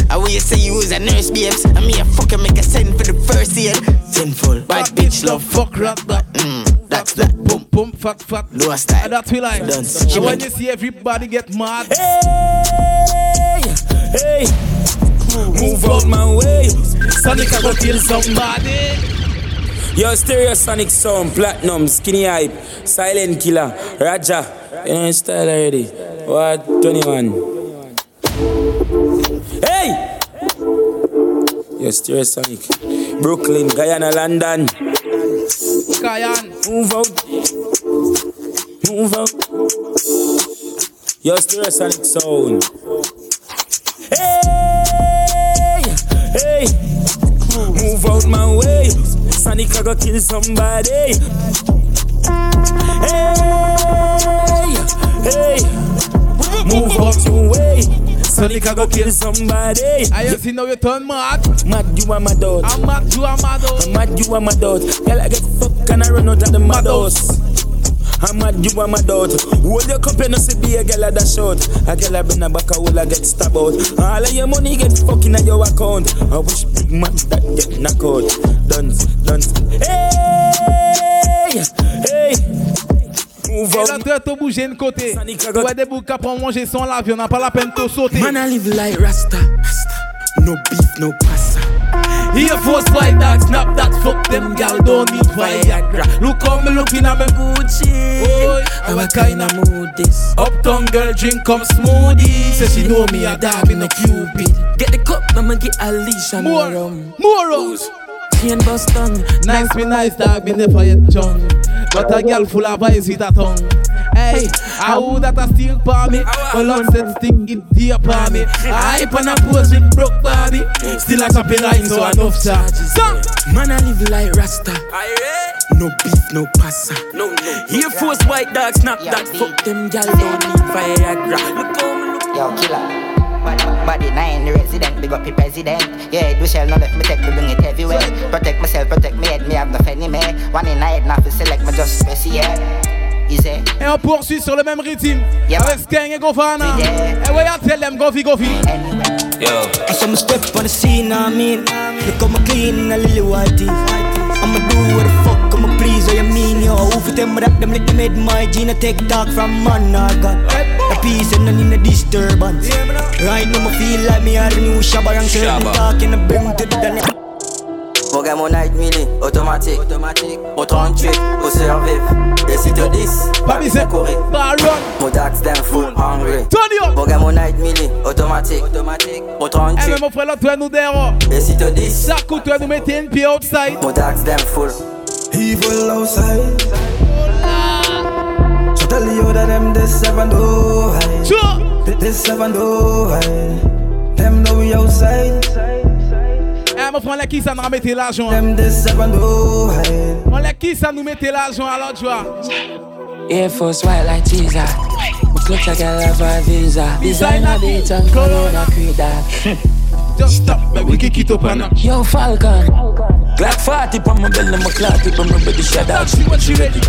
I will you say you was a nurse, babes. And me a fucking make a send for the first year. Sinful. Bad bitch love fuck rat that. Mm, that's that. Boom, boom, fat, fat. Lower style. And that's we like. Done. And when you see everybody get mad. Hey, Hey, move out my way. Sonic, I go kill somebody. Yo, Stereosonic sound, platinum, skinny hype, silent killer, Raja. You know his style already. What? 21. Hey! Yo, Stereosonic. Brooklyn, Guyana, London. Kayan. Move out. Move out. Yo, Stereosonic sound. Sonic, I go kill somebody. Hey! Hey! Move out your way. Sonic, I go kill somebody. I just see now you turn mad. Mad, you are my dog. I'm mad, you are mad. oh. I'm mad, you are my dog. Girl, I get fucked and I run out of the mad house. I'm mad, you are my daughter. Hold your cup, you know, see be a girl at that short. A girl I been a back, I will I get stabbed out. All of your money get fucking at your account. I wish big man that get knocked out. Done, done. Hey, hey. Et la tête bouger de côté. Ouais, des boucs prendre manger sans la vie, on n'a pas la peine de sauter. Man, I live like Rasta. No beef, no pasta. Here force white dog, snap that fuck them gal don't need Viagra. Look how me looking at me Gucci. Boy, How what kind of mood this? uptown girl drink come smoothie. Say she know me a dog in a cupid. Get the cup, I'ma get a leash and More, rum. more rose. Chain bust tongue. Nice me nice dog, me never yet done. But a girl full of eyes with a tongue. Hey, I would that a steal for me. But Lord said stick it dear for me. I hype and a pose with broke body. Still a choppy line, so enough charges. So, Man, I live like Rasta. No beef, no pasta. No, no. Here force white dogs, snap that. Fuck them gal don't need Viagra. Look how me look. Yo, killer. Body nine, the resident, big up the president. Yeah, do shell, no let me take me bring it everywhere. Protect myself, protect me head, me have no fanny me. One in head, now to select me just space yeah. Et on poursuit sur le même rythme. Avec Skeng et Gofana. Et eh ouais, I tell them, Gofi, Gofi. Yo. I saw me step on the scene, I mean. Look how me clean, a lily white teeth. I'ma do what the fuck, yo. Who for them, rap them, let them made my gene, take talk from man, I got. A peace and none in a disturbance. Right now, me feel like me are the new Shabba and certain talking, I bring to the dance. Programme au night mini, automatique, automatique. Au 38, au survivre. Et si t'as 10, pas bien courir. Mon dax them full hungry. Programme au night mini, automatique, automatique. Au Eh, mais mon frère, là, tu es nous derrière. et si t'as 10, Ça coûte, tu es nous mettre une pied outside. mon dax them full. Evil outside. So tell you that them this seven do high. This seven do high. Them know we outside. Eh, on l'a qui ça nous mettait l'argent. On l'a qui ça nous mettait l'argent à l'autre joie. Air Force white like teaser. My clutch I got a five visa. Designer beat and Corona creed that. *laughs* Just stop, baby, kick it up and Yo, Falcon. Glock 40 on my belly, my clock it on my body, shut out. See what she ready.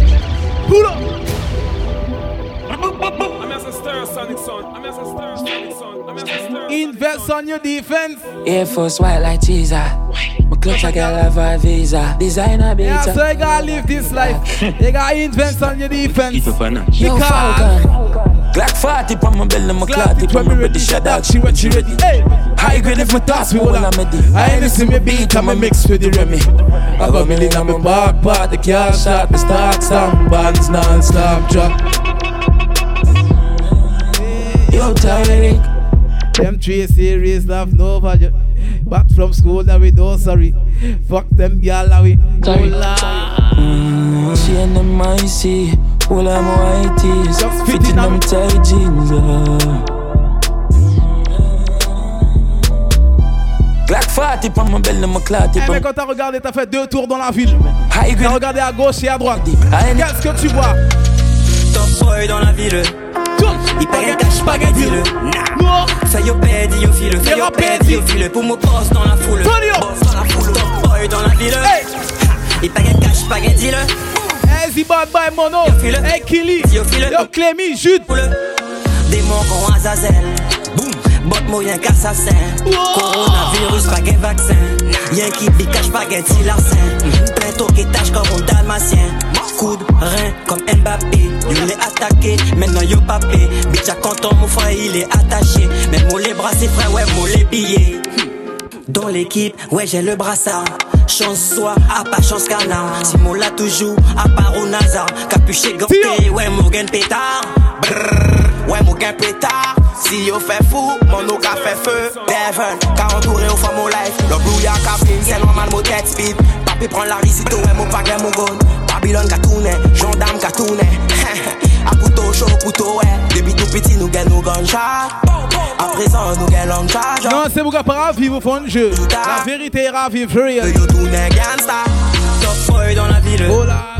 Pull up. I'm as a stir, Sonic son. I'm as a stir, Sonic son. I'm as a stir. Invest on your defense. Air Force white like teaser. My clutch I got a visa. Designer beat Yeah, so you gotta live this life. You gotta invest on your defense. Yo, Falcon. Glock 40 on my belly, my clock it on my body, shut out. she what she ready. Hey, High grade if my toss me all I'm ready. I ain't see me beat, I'm a mix with the Remy. I got me lean on my back part, the car shot, me start some bands non-stop drop. Yo, Tyreek. Them three series love no value. Back from school that we don't sorry. Fuck them gal that we Sorry. Hola. Mm, she and them icy, all I'm white tees, Just fit fitting in them tight jeans. Uh. Glock 40 on my belly, my clock it Eh on mais quand t'as regardé, t'as fait deux tours dans la ville. T'as regardé à gauche et à droite. Qu'est-ce que tu vois Top boy dans la ville. Il paye un cash, pas le Non Fais yo pedi, yo file. Fais yo pedi, yo file. Pour mon boss dans la foule. Boss dans la foule. Top boy dans la ville. Hey. Il paye un cash, pas deal. Hey, Zibad by Mono. file. Hey, Killy. Yo file. Yo, Clémy, Jude. Démon qu'on Azazel. Bot moyen qu'assassin. Coronavirus, pas gain vaccin. Y'en qui dit cache pas gain larcin. Plein qui tâche comme un dalmatien. Coude, rein comme Mbappé. Yo l'ai attaqué, maintenant yo papé. Bitch à content, mon frère il est attaché. Mais mon les bras c'est frère, ouais, mon les billets. Dans l'équipe, ouais, j'ai le brassard. Chance soit, à pas chance canard. Si mon l'a toujours, à part au Nazar. Capuché ganté, ouais, mon gain pétard. Brrr, ouais, mon gain pétard. Si yo fait fou, mon eau qu'a fait feu. Devon, qu'a entouré au fond mon life. Le brouillard qu'a pris, c'est normal, mon tête speed. Papi prend la risito, ouais, mon paquet, mon gun. Babylone qu'a tourné, gendarme qu'a tourné. *laughs* À couteau, chaud, couteau, ouais. Depuis tout petit, nous gagnons nos gunshots. À présent, nous gagnons long charge. Non, c'est mon gars, pas vivre au fond de jeu. La vérité est ravie, for real. Yo tourne gangsta, top boy dans la ville. Oh là.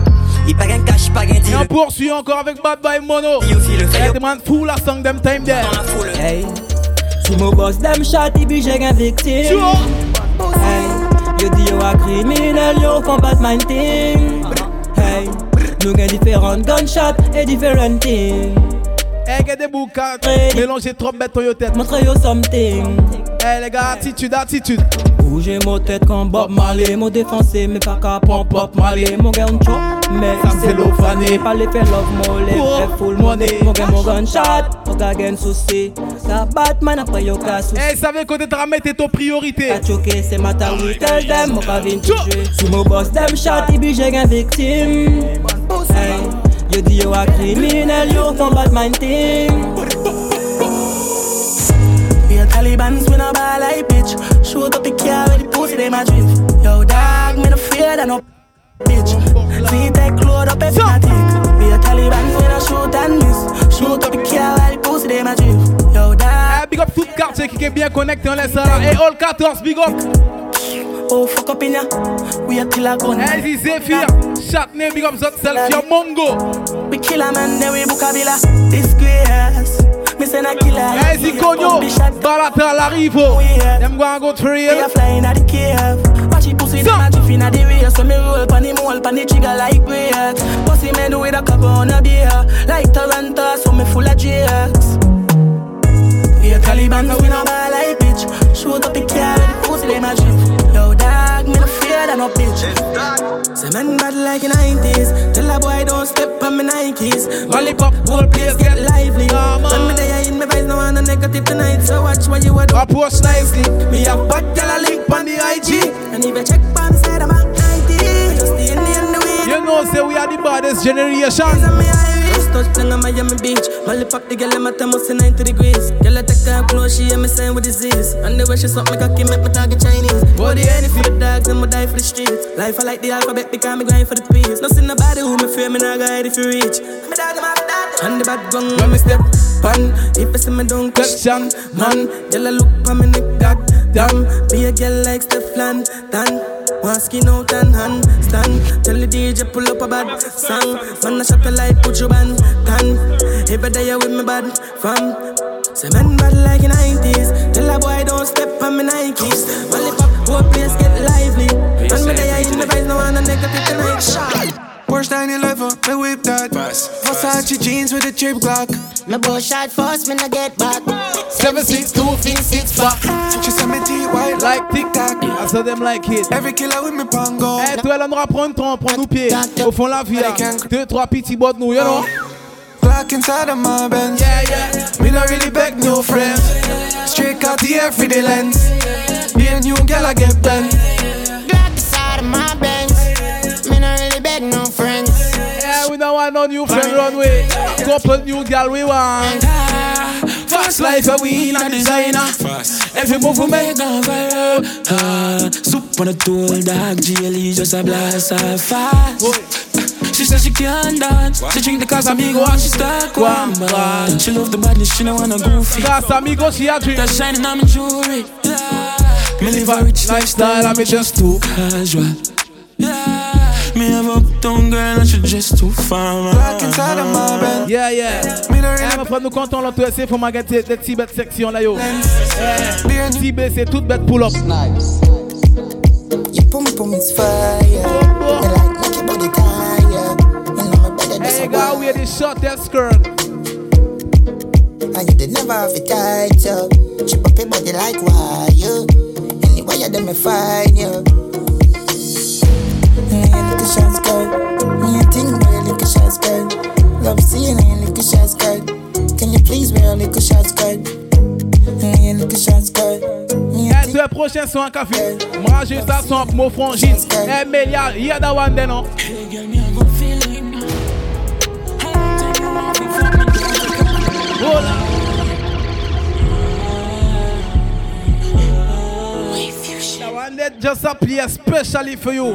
Il pague un cash, pas un Et deal. on poursuit encore avec Bad Boy Mono. Hey, demande fou la song them time there. Hey, si mon boss dem shot, il j'ai un victime. Tu vois? Hey, yo di yo a criminel, yo font Batman thing. Hey, nous gen différentes gunshots et différentes things. Hey, get des boucans. Mélangez trop bête dans your tête. Montre yo something. Hey, les gars, attitude, attitude. Bouger mon tête comme Bob Marley, mon défoncé, mais pas qu'à pump Bob Marley. Mon gars, on chop, mais c'est. Pas les fait love mollet, Oh, fait full money. Mon gars, mon gunshot, mon gars, gen souci. Ça Batman après yo souci. Hey, savez que t'es ramé, t'es ton priorité. Ka choqué, c'est ma taille, tell them, mon gars, vin jouer. Si mon boss dem shot, il puis j'ai un victime. Hey, yo di yo a criminel, yo font Batman thing. Taliban's when I ball like bitch. Shoot up the car with the pussy, they my drift. Yo, dog, me no fear that no bitch. See that clothes up every night. We a Taliban's when I shoot and miss. Shoot up the car with the pussy, they my drift. Yo, dog. Big up tout le quartier qui est bien connecté, on laisse là. Hey, all 14, big up. Oh, fuck up in ya. We a killer gun. Hey, Zephyr. Chatney, big up yourself, your mongo. We kill a man, then we book a villa. Disgrace. Me send a killer. Hey, Zikonyo. Balatal arrive. Them go and go a real. flying at the cave. Watch it pussy, them a drift inna the race. So me roll pon the mole, pon the trigger like brakes. Pussy me do with a cup on a beer. Like Toronto, so me full of. We a Taliban, we no ball like bitch. Shoot up the car pussy, them a drift. Dog, me no fear that no bitch. Say man bad like in 90s. Tell a boy don't step on me Nikes. Lollipop, whole place get lively. When me there in me vibes, no one a negative tonight. So watch what you a do. Approach nicely. Me have bad girl a link on the IG. And if you check on the side, I'm at 90. Just the Indian the way. You know, say we are the baddest generation. Just touch down on Miami Beach. Molly pop the girl in my thermos in 90 degrees. Girl, I take her close, she hear me saying with disease. And the way she suck me cocky make me target Chinese. Body any the dogs me die for the streets. Life I like the alphabet because me grind for the peace. No see nobody who me fear me not guide if you reach. Me dog have that. and the bad gun when me step on. If you see me don't question, man, girl I look for me god damn. Be a girl like Stefan, Dan. Skin out and hand stand. Tell the DJ pull up a bad song. Man I shot a light, put you band tan. Every day you with me bad fam. Say man bad like in 90s. Tell a boy don't step on me Nikes. Lollipop, whole place get lively. And me there in the vibes, no one a negative tonight. Porsche 911, me whip that. Versace jeans with a chip Glock. Me both shot first, me no get back. Seven six two fin six pack. She send me tea white like tic tac. I saw them like it. Every killer with me pango. Eh, toi, là, on va prendre temps, prendre nous pieds. Au fond, la vie, là. Deux, trois petits bottes, nous, you know. Black inside of my Benz. Yeah, yeah. Me not really beg no friends. Straight out the air for the lens. Be a new girl, I get bent. No friends. Yeah, we don't want no new friend runway. Couple new girl we want. Fast life, a wheel and designer. Every move we make go viral. Uh, soup on the tool, dog, GLE just a blast off fast. She says she can't dance. She drink the Casamigo and she stuck one bad. She love the badness, she don't wanna goofy. Casamigo, she a drink. That's shining on my jewelry. Yeah. Me live a rich lifestyle, I'm just too casual. Me Yeah, yeah. Eh, me prendre nous l'autre essai, faut m'agater des petits bêtes section là yo. Petit B, c'est toute bête pull up. Your pum pum is fire. Me like make your body tired. You know my better do Hey, girl, wear the shortest skirt. And you did never have it tight, yo. Chip up your body like wire. Anyway, you them me find you. Me a little short skirt. Me a thing wear a little short skirt. Love seeing a little short skirt. Can you please wear a little short skirt? Me a little short skirt. Me a Eh, deux prochains sont en café. Moi, j'ai ça son pour mon frangine. Eh, mais y'a, y'a da one day, non? Hola. That one day just a play especially for you.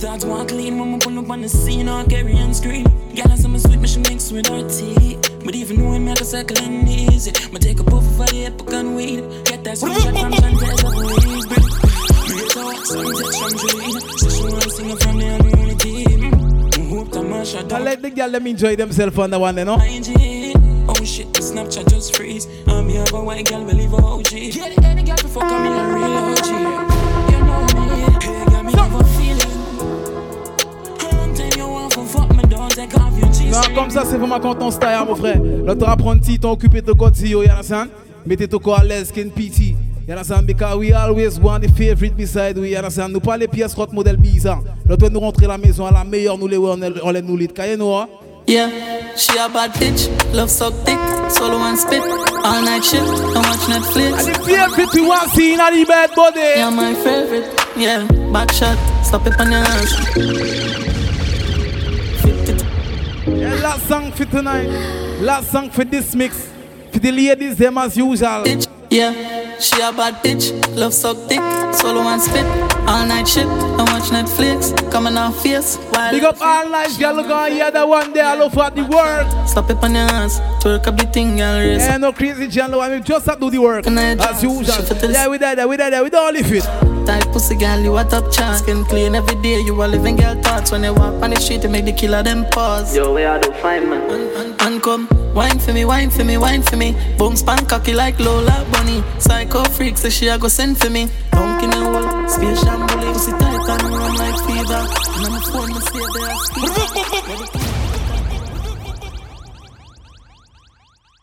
Better say you start walk clean when I pull up on the scene or carry on screen. Girl, I some sweet, but she mix with her tea. But even knowing me, I go cycle and easy. Me take a puff of the epic and weed. Get that sweet shot from Chantel of weed. Break out, sunset from dream. So she wanna sing it from the only team. Mm-hmm. Hope that my shot Now let the girl them enjoy themselves on the one, you know? Oh shit, the Snapchat just freeze. I'm here, but white girl believe OG. Get any girl before coming a real OG. Non, comme ça, c'est vraiment quand on style, mon frère. L'autre apprenti, t'as occupé de quoi, you understand? Mettez ton corps à l'aise, skin PT. You understand? Because we always want the favorite beside we, understand? Nous pas les pièces hot modèle bizarre. L'autre, nous rentrer à la maison à la meilleure, nous les on on les nous lead. Kaye nous? Yeah, she a bad bitch, love suck dick, solo and spit, all night shift, and watch Netflix. And the favorite you want see in the bed body. Yeah, my favorite, yeah, back shot, stop it on your hands. Last song for tonight. Last song for this mix. For the ladies, them as usual. Yeah, she a bad bitch, love suck dick, solo and spit, all night shit, and watch Netflix, coming off face, while Big up all nice girl, look on here, the one day I all over the world. Stop it on your hands, twerk up the thing, girl, raise. Yeah, no crazy John, I mean, just have to do the work. As usual. Yeah, we there, there, we there, there, we don't leave it. Tight pussy girl, you a top chance. Skin clean every day, you a living girl thoughts. When you walk on the street, you make the killer them pause. Yo, where I do find man? And, come, wine for me, wine for me, wine for me. Boom span cocky like Lola Bunny. Psycho freak, say she a go send for me. Donkey in the hole, space shambling. Pussy tight and run like fever. And I'm a phone, me stay there, speak.